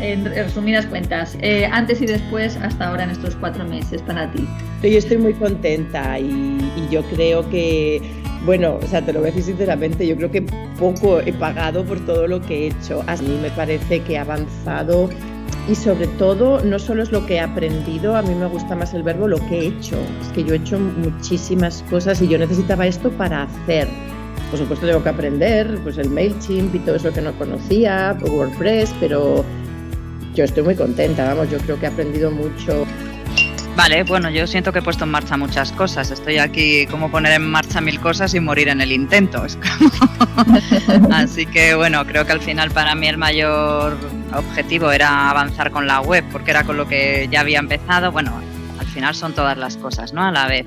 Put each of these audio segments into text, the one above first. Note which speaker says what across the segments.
Speaker 1: En resumidas cuentas, eh, antes y después hasta ahora en estos cuatro meses para ti?
Speaker 2: Yo estoy muy contenta y, yo creo que, bueno, o sea, te lo voy a decir sinceramente, yo creo que poco he pagado por todo lo que he hecho. A mí me parece que he avanzado y sobre todo no solo es lo que he aprendido, a mí me gusta más el verbo lo que he hecho. Es que yo he hecho muchísimas cosas y yo necesitaba esto para hacer. Por supuesto tengo que aprender pues el MailChimp y todo eso que no conocía, WordPress, pero yo estoy muy contenta, vamos, yo creo que he aprendido mucho.
Speaker 3: Vale, bueno, yo siento que he puesto en marcha muchas cosas. Estoy aquí como poner en marcha mil cosas y morir en el intento. Así que bueno, creo que al final para mí el mayor objetivo era avanzar con la web, porque era con lo que ya había empezado. Bueno, al final son todas las cosas, ¿no? A la vez.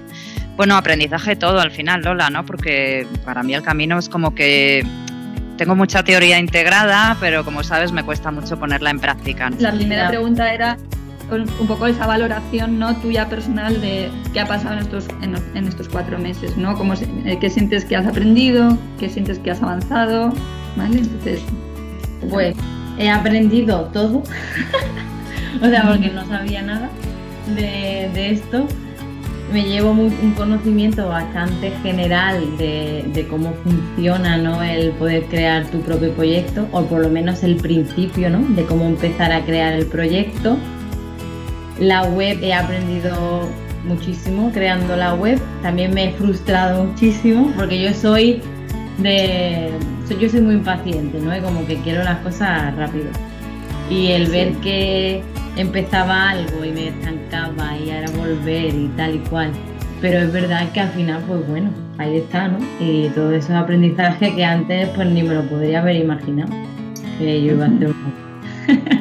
Speaker 3: Bueno, aprendizaje todo al final, Lola, ¿no? Porque para mí el camino es como que tengo mucha teoría integrada, pero como sabes me cuesta mucho ponerla en práctica.
Speaker 1: La primera pregunta era un poco esa valoración no tuya personal de qué ha pasado en estos, en, estos cuatro meses, ¿no? ¿Cómo, eh, ¿Qué sientes que has aprendido? ¿Qué sientes que has avanzado? ¿Vale? Entonces...
Speaker 4: Pues he aprendido todo, o sea, porque no sabía nada de, de esto me llevo un conocimiento bastante general de, cómo funciona ¿no? el poder crear tu propio proyecto, o por lo menos el principio ¿no? de cómo empezar a crear el proyecto. La web he aprendido muchísimo creando la web. También me he frustrado muchísimo porque yo soy de. Yo soy muy impaciente, ¿no? Y como que quiero las cosas rápido. Y el ver que empezaba algo y me estancaba y ahora volver y tal y cual. Pero es verdad que al final, pues bueno, ahí está, ¿no? Y todo ese aprendizaje que antes pues ni me lo podría haber imaginado que yo iba a hacer.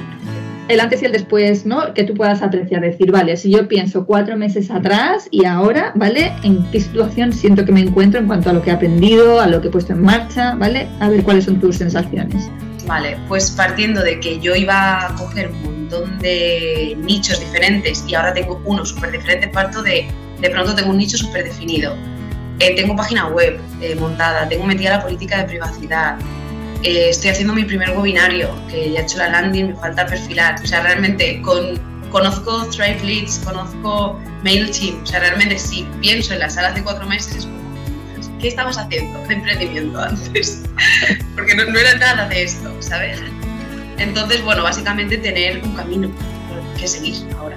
Speaker 1: el antes y el después, ¿no? Que tú puedas apreciar, decir, vale, si yo pienso cuatro meses atrás y ahora, ¿vale? ¿En qué situación siento que me encuentro en cuanto a lo que he aprendido, a lo que he puesto en marcha, ¿vale? A ver cuáles son tus sensaciones.
Speaker 5: Vale, pues partiendo de que yo iba a coger de nichos diferentes y ahora tengo uno súper diferente, parto de, de pronto tengo un nicho súper definido. Eh, tengo página web eh, montada, tengo metida la política de privacidad, eh, estoy haciendo mi primer webinario, que ya he hecho la landing, me falta perfilar. O sea, realmente con, conozco Thrive Leads, conozco MailChimp, o sea, realmente si pienso en las salas de cuatro meses es ¿qué estabas haciendo de emprendimiento antes? Porque no, no era nada de esto, ¿sabes? Entonces, bueno, básicamente tener un camino que seguir ahora.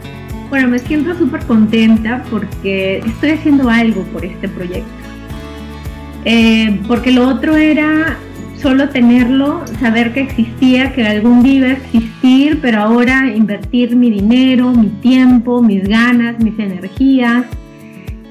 Speaker 6: Bueno, me siento súper contenta porque estoy haciendo algo por este proyecto. Eh, porque lo otro era solo tenerlo, saber que existía, que algún día iba a existir, pero ahora invertir mi dinero, mi tiempo, mis ganas, mis energías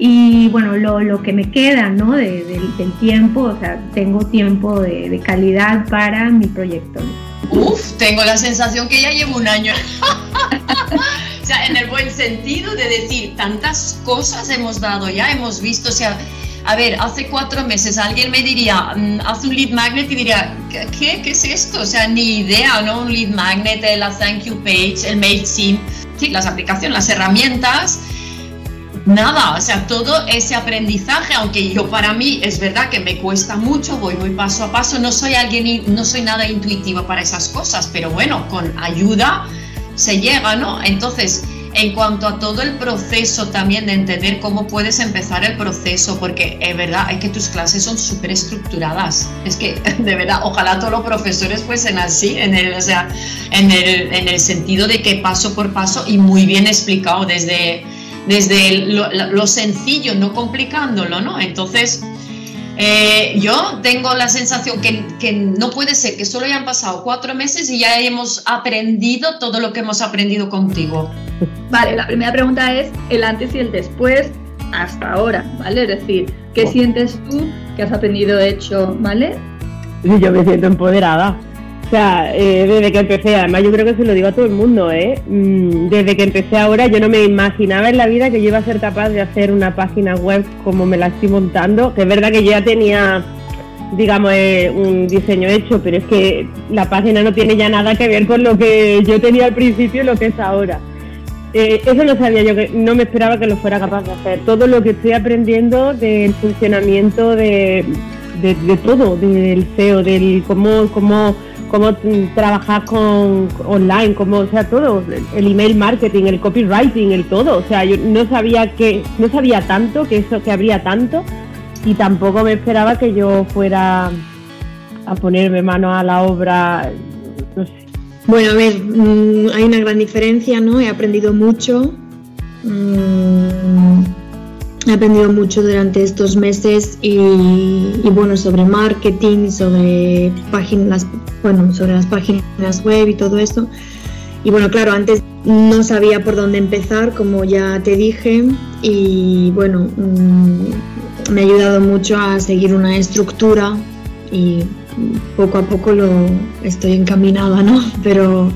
Speaker 6: y bueno, lo, que me queda ¿no? del tiempo, o sea, tengo tiempo de, de calidad para mi proyecto.
Speaker 7: Uf, tengo la sensación que ya llevo un año. o sea, en el buen sentido de decir, tantas cosas hemos dado ya, hemos visto, o sea, a ver, hace cuatro meses alguien me diría, mm, haz un lead magnet y diría, ¿qué? ¿Qué es esto? O sea, ni idea, ¿no? Un lead magnet, la thank you page, el MailChimp, sí, las aplicaciones, las herramientas nada, o sea, todo ese aprendizaje, aunque yo para mí es verdad que me cuesta mucho, voy muy paso a paso, no soy alguien, no soy nada intuitivo para esas cosas, pero bueno, con ayuda se llega, ¿no? Entonces, en cuanto a todo el proceso también de entender cómo puedes empezar el proceso, porque es verdad, es que tus clases son súper estructuradas. Es que, de verdad, ojalá todos los profesores fuesen así, en el, o sea, en el, en el sentido de que paso por paso y muy bien explicado desde desde lo, sencillo, no complicándolo, ¿no? Entonces, eh, yo tengo la sensación que, que, no puede ser que solo hayan pasado cuatro meses y ya hemos aprendido todo lo que hemos aprendido contigo.
Speaker 1: Vale, la primera pregunta es el antes y el después hasta ahora, ¿vale? Es decir, ¿qué sientes tú que has aprendido hecho, ¿vale?
Speaker 2: Yo me siento empoderada.
Speaker 8: Sea, eh, desde que empecé, además yo creo que se lo digo a todo el mundo, ¿eh? Mm, desde que empecé ahora yo no me imaginaba en la vida que yo iba a ser capaz de hacer una página web como me la estoy montando, que es verdad que yo ya tenía, digamos, eh, un diseño hecho, pero es que la página no tiene ya nada que ver con lo que yo tenía al principio y lo que es ahora. Eh, eso no sabía yo, que no me esperaba que lo fuera capaz de hacer. Todo lo que estoy aprendiendo del funcionamiento de, de, de todo, del SEO, del cómo, cómo cómo trabajar con online, cómo, o sea, todo, el email marketing, el copywriting, el todo. O sea, yo no sabía que, no sabía tanto, que eso, que habría tanto, y tampoco me esperaba que yo fuera a ponerme mano a la obra. No sé.
Speaker 9: Bueno, a ver, mm, hay una gran diferencia, ¿no? He aprendido mucho. Mm, he aprendido mucho durante estos meses y, bueno sobre marketing sobre páginas bueno sobre las páginas web y todo eso y bueno claro antes no sabía por dónde empezar como ya te dije y bueno mmm, me ha ayudado mucho a seguir una estructura y poco a poco lo estoy encaminada no pero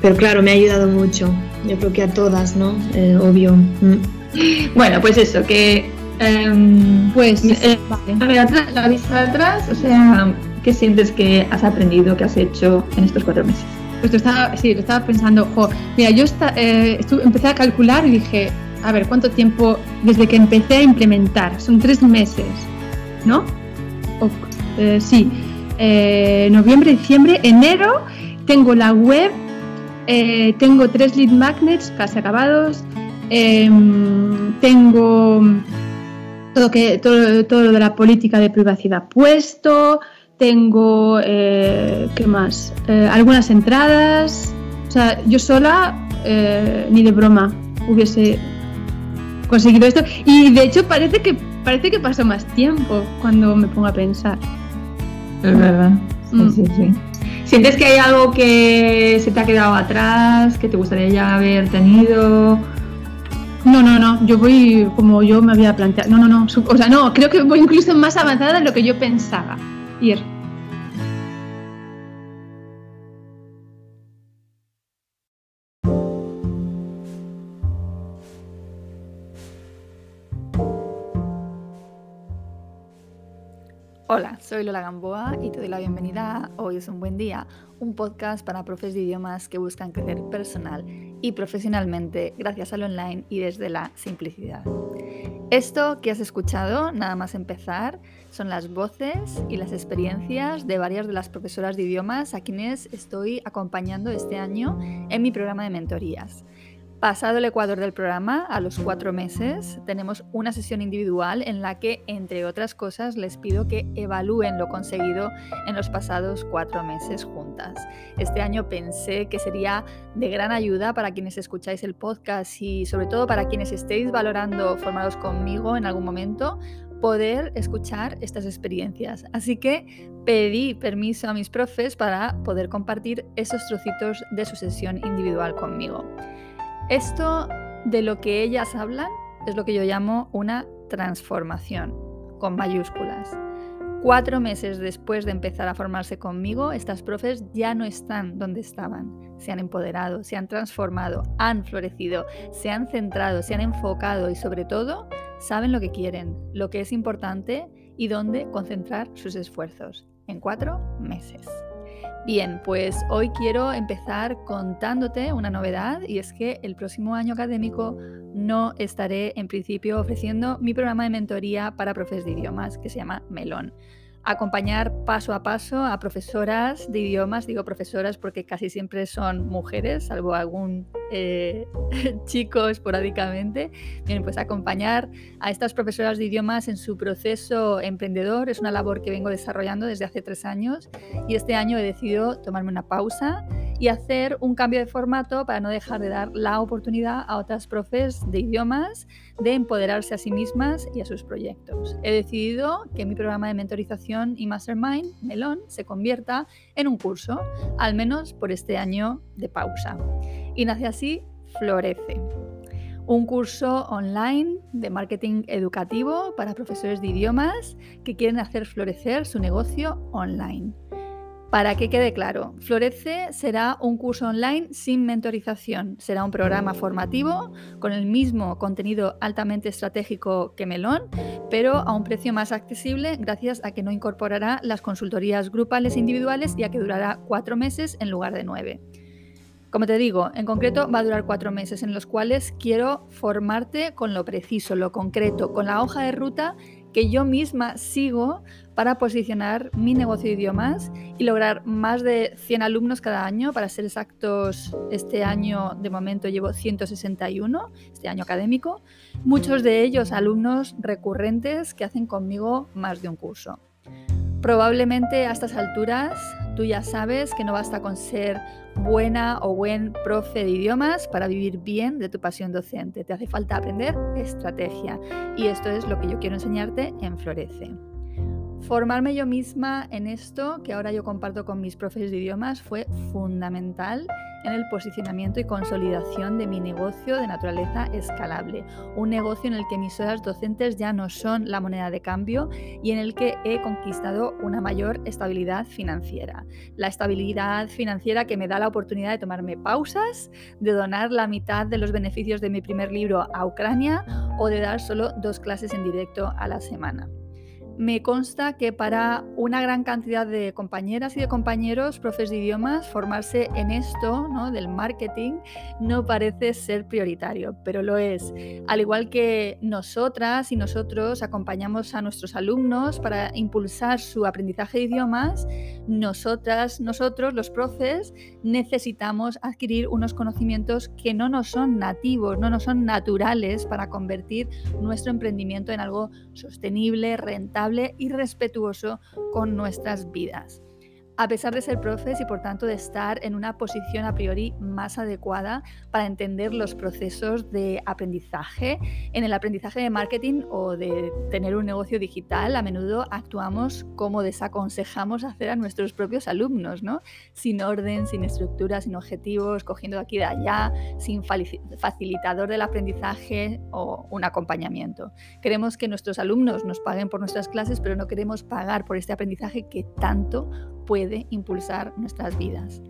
Speaker 9: pero claro me ha ayudado mucho yo creo que a todas no eh, obvio. Mm.
Speaker 1: Bueno, pues eso, que. Um, pues. Eh, atrás, la vista de atrás, o sea, ¿qué sientes que has aprendido, que has hecho en estos cuatro meses?
Speaker 10: Pues lo estaba, sí, lo estaba pensando, jo, mira, yo está, eh, estuve, empecé a calcular y dije, a ver, ¿cuánto tiempo desde que empecé a implementar? Son tres meses, ¿no? O, eh, sí, eh, noviembre, diciembre, enero, tengo la web, tengo tres lead magnets casi acabados, eh, tengo todo, que, todo, todo lo de la política de privacidad puesto, tengo, eh, ¿qué más? Eh, algunas entradas. O sea, yo sola, eh, ni de broma, hubiese conseguido esto. Y de hecho parece que, parece que pasó más tiempo cuando me pongo a pensar.
Speaker 1: Es verdad. Sí, mm. sí, sí. ¿Sientes que hay algo que se te ha quedado atrás, que te gustaría ya haber tenido?
Speaker 10: No, no, no, yo voy como yo me había planteado. No, no, no, o sea, no, creo que voy incluso más avanzada de lo que yo pensaba ir.
Speaker 11: Hola, soy Lola Gamboa y te doy la bienvenida a Hoy es un buen día, un podcast para profes de idiomas que buscan crecer personal y profesionalmente gracias al online y desde la simplicidad. Esto que has escuchado, nada más empezar, son las voces y las experiencias de varias de las profesoras de idiomas a quienes estoy acompañando este año en mi programa de mentorías. Pasado el ecuador del programa, a los cuatro meses, tenemos una sesión individual en la que, entre otras cosas, les pido que evalúen lo conseguido en los pasados cuatro meses juntas. Este año pensé que sería de gran ayuda para quienes escucháis el podcast y sobre todo para quienes estéis valorando formaros conmigo en algún momento, poder escuchar estas experiencias. Así que pedí permiso a mis profes para poder compartir esos trocitos de su sesión individual conmigo. Esto de lo que ellas hablan es lo que yo llamo una transformación, con mayúsculas. Cuatro meses después de empezar a formarse conmigo, estas profes ya no están donde estaban. Se han empoderado, se han transformado, han florecido, se han centrado, se han enfocado y sobre todo saben lo que quieren, lo que es importante y dónde concentrar sus esfuerzos. En cuatro meses. Bien, pues hoy quiero empezar contándote una novedad y es que el próximo año académico no estaré en principio ofreciendo mi programa de mentoría para profes de idiomas que se llama Melón acompañar paso a paso a profesoras de idiomas, digo profesoras porque casi siempre son mujeres, salvo algún eh, chico esporádicamente. Bien, pues acompañar a estas profesoras de idiomas en su proceso emprendedor es una labor que vengo desarrollando desde hace tres años y este año he decidido tomarme una pausa y hacer un cambio de formato para no dejar de dar la oportunidad a otras profes de idiomas de empoderarse a sí mismas y a sus proyectos. He decidido que mi programa de mentorización y mastermind, Melón, se convierta en un curso, al menos por este año de pausa. Y nace así Florece, un curso online de marketing educativo para profesores de idiomas que quieren hacer florecer su negocio online. Para que quede claro, Florece será un curso online sin mentorización. Será un programa formativo con el mismo contenido altamente estratégico que Melón, pero a un precio más accesible gracias a que no incorporará las consultorías grupales e individuales y a que durará cuatro meses en lugar de nueve. Como te digo, en concreto va a durar cuatro meses en los cuales quiero formarte con lo preciso, lo concreto, con la hoja de ruta que yo misma sigo para posicionar mi negocio de idiomas y lograr más de 100 alumnos cada año. Para ser exactos, este año de momento llevo 161, este año académico. Muchos de ellos alumnos recurrentes que hacen conmigo más de un curso. Probablemente a estas alturas tú ya sabes que no basta con ser buena o buen profe de idiomas para vivir bien de tu pasión docente. Te hace falta aprender estrategia y esto es lo que yo quiero enseñarte en Florece. Formarme yo misma en esto que ahora yo comparto con mis profes de idiomas fue fundamental en el posicionamiento y consolidación de mi negocio de naturaleza escalable. Un negocio en el que mis horas docentes ya no son la moneda de cambio y en el que he conquistado una mayor estabilidad financiera. La estabilidad financiera que me da la oportunidad de tomarme pausas, de donar la mitad de los beneficios de mi primer libro a Ucrania o de dar solo dos clases en directo a la semana. Me consta que para una gran cantidad de compañeras y de compañeros, profes de idiomas, formarse en esto ¿no? del marketing no parece ser prioritario, pero lo es. Al igual que nosotras y nosotros acompañamos a nuestros alumnos para impulsar su aprendizaje de idiomas, nosotras, nosotros, los profes, necesitamos adquirir unos conocimientos que no nos son nativos, no nos son naturales para convertir nuestro emprendimiento en algo sostenible, rentable y respetuoso con nuestras vidas a pesar de ser profes y por tanto de estar en una posición a priori más adecuada para entender los procesos de aprendizaje. En el aprendizaje de marketing o de tener un negocio digital, a menudo actuamos como desaconsejamos hacer a nuestros propios alumnos, ¿no? Sin orden, sin estructura, sin objetivos, cogiendo de aquí y de allá, sin facilitador del aprendizaje o un acompañamiento. Queremos que nuestros alumnos nos paguen por nuestras clases, pero no queremos pagar por este aprendizaje que tanto puede impulsar nuestras vidas.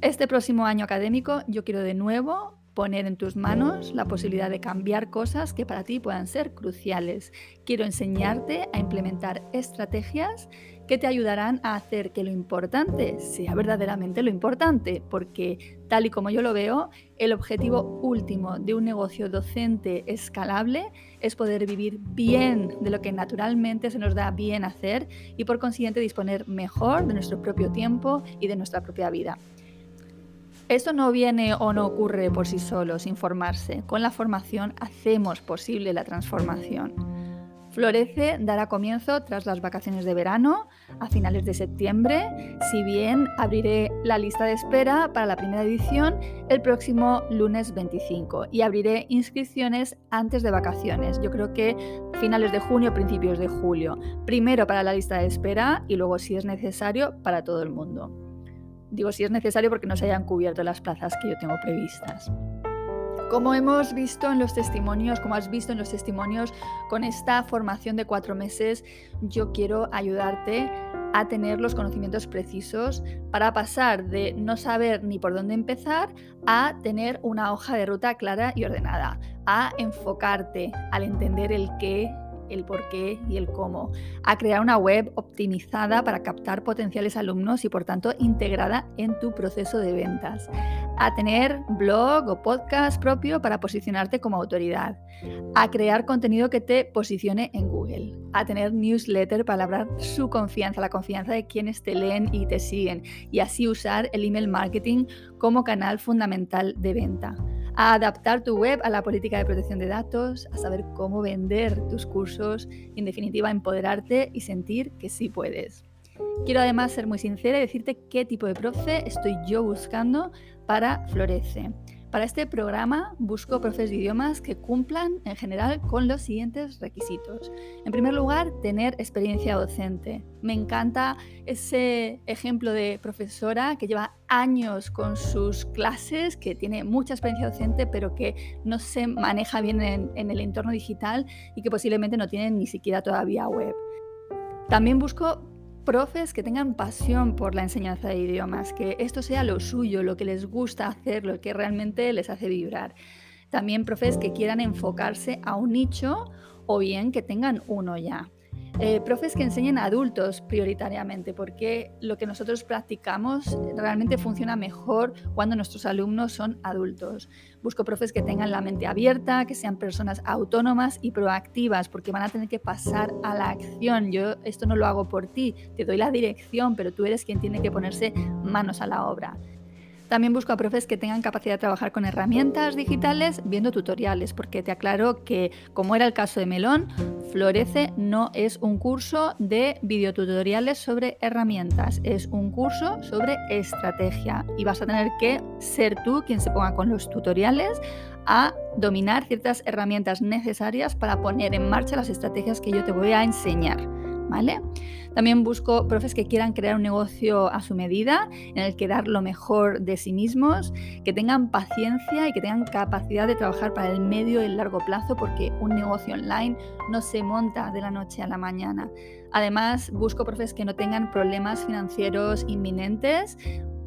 Speaker 11: Este próximo año académico yo quiero de nuevo poner en tus manos la posibilidad de cambiar cosas que para ti puedan ser cruciales. Quiero enseñarte a implementar estrategias que te ayudarán a hacer que lo importante sea verdaderamente lo importante, porque tal y como yo lo veo, el objetivo último de un negocio docente escalable es poder vivir bien de lo que naturalmente se nos da bien hacer y por consiguiente disponer mejor de nuestro propio tiempo y de nuestra propia vida. Esto no viene o no ocurre por sí solo, sin formarse. Con la formación hacemos posible la transformación. Florece dará comienzo tras las vacaciones de verano, a finales de septiembre, si bien abriré la lista de espera para la primera edición el próximo lunes 25 y abriré inscripciones antes de vacaciones. Yo creo que finales de junio, principios de julio. Primero para la lista de espera y luego, si es necesario, para todo el mundo. Digo si es necesario porque no se hayan cubierto las plazas que yo tengo previstas. Como hemos visto en los testimonios, como has visto en los testimonios, con esta formación de cuatro meses, yo quiero ayudarte a tener los conocimientos precisos para pasar de no saber ni por dónde empezar a tener una hoja de ruta clara y ordenada, a enfocarte al entender el qué, el por qué y el cómo, a crear una web optimizada para captar potenciales alumnos y por tanto integrada en tu proceso de ventas, a tener blog o podcast propio para posicionarte como autoridad, a crear contenido que te posicione en Google, a tener newsletter para hablar su confianza, la confianza de quienes te leen y te siguen. Y así usar el email marketing como canal fundamental de venta a adaptar tu web a la política de protección de datos, a saber cómo vender tus cursos y en definitiva empoderarte y sentir que sí puedes. Quiero además ser muy sincera y decirte qué tipo de profe estoy yo buscando para Florece. Para este programa busco profes de idiomas que cumplan en general con los siguientes requisitos. En primer lugar, tener experiencia docente. Me encanta ese ejemplo de profesora que lleva años con sus clases, que tiene mucha experiencia docente, pero que no se maneja bien en, en el entorno digital y que posiblemente no tiene ni siquiera todavía web. También busco profes que tengan pasión por la enseñanza de idiomas, que esto sea lo suyo, lo que les gusta hacer, lo que realmente les hace vibrar. También profes que quieran enfocarse a un nicho o bien que tengan uno ya. Eh, profes que enseñen a adultos prioritariamente, porque lo que nosotros practicamos realmente funciona mejor cuando nuestros alumnos son adultos. Busco profes que tengan la mente abierta, que sean personas autónomas y proactivas, porque van a tener que pasar a la acción. Yo esto no lo hago por ti, te doy la dirección, pero tú eres quien tiene que ponerse manos a la obra. También busco a profes que tengan capacidad de trabajar con herramientas digitales viendo tutoriales, porque te aclaro que, como era el caso de Melón, Florece no es un curso de videotutoriales sobre herramientas, es un curso sobre estrategia y vas a tener que ser tú quien se ponga con los tutoriales a dominar ciertas herramientas necesarias para poner en marcha las estrategias que yo te voy a enseñar. ¿Vale? También busco profes que quieran crear un negocio a su medida, en el que dar lo mejor de sí mismos, que tengan paciencia y que tengan capacidad de trabajar para el medio y el largo plazo, porque un negocio online no se monta de la noche a la mañana. Además, busco profes que no tengan problemas financieros inminentes,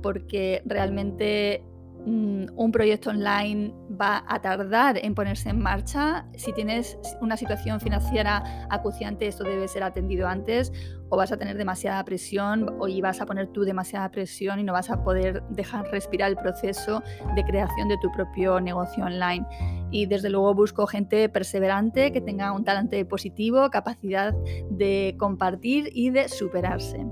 Speaker 11: porque realmente un proyecto online va a tardar en ponerse en marcha. Si tienes una situación financiera acuciante, esto debe ser atendido antes o vas a tener demasiada presión o vas a poner tú demasiada presión y no vas a poder dejar respirar el proceso de creación de tu propio negocio online. Y desde luego busco gente perseverante que tenga un talante positivo, capacidad de compartir y de superarse.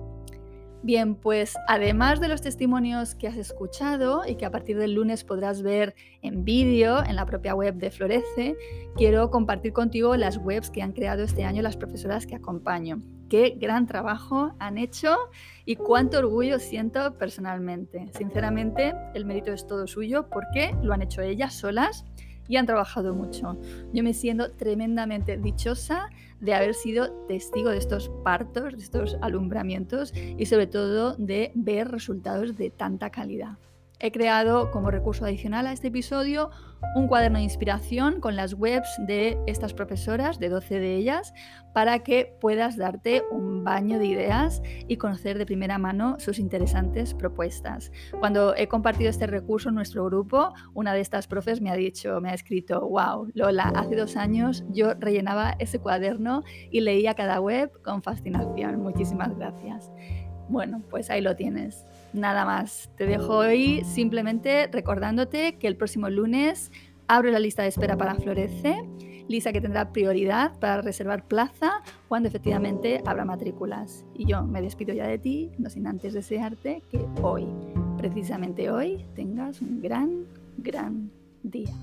Speaker 11: Bien, pues además de los testimonios que has escuchado y que a partir del lunes podrás ver en vídeo en la propia web de Florece, quiero compartir contigo las webs que han creado este año las profesoras que acompaño. Qué gran trabajo han hecho y cuánto orgullo siento personalmente. Sinceramente, el mérito es todo suyo porque lo han hecho ellas solas y han trabajado mucho. Yo me siento tremendamente dichosa de haber sido testigo de estos partos, de estos alumbramientos y sobre todo de ver resultados de tanta calidad. He creado como recurso adicional a este episodio un cuaderno de inspiración con las webs de estas profesoras, de 12 de ellas, para que puedas darte un baño de ideas y conocer de primera mano sus interesantes propuestas. Cuando he compartido este recurso en nuestro grupo, una de estas profes me ha dicho, me ha escrito, wow, Lola, hace dos años yo rellenaba ese cuaderno y leía cada web con fascinación. Muchísimas gracias. Bueno, pues ahí lo tienes. Nada más. Te dejo hoy simplemente recordándote que el próximo lunes abro la lista de espera para Florece. Lisa que tendrá prioridad para reservar plaza cuando efectivamente habrá matrículas. Y yo me despido ya de ti, no sin antes desearte que hoy, precisamente hoy, tengas un gran, gran día.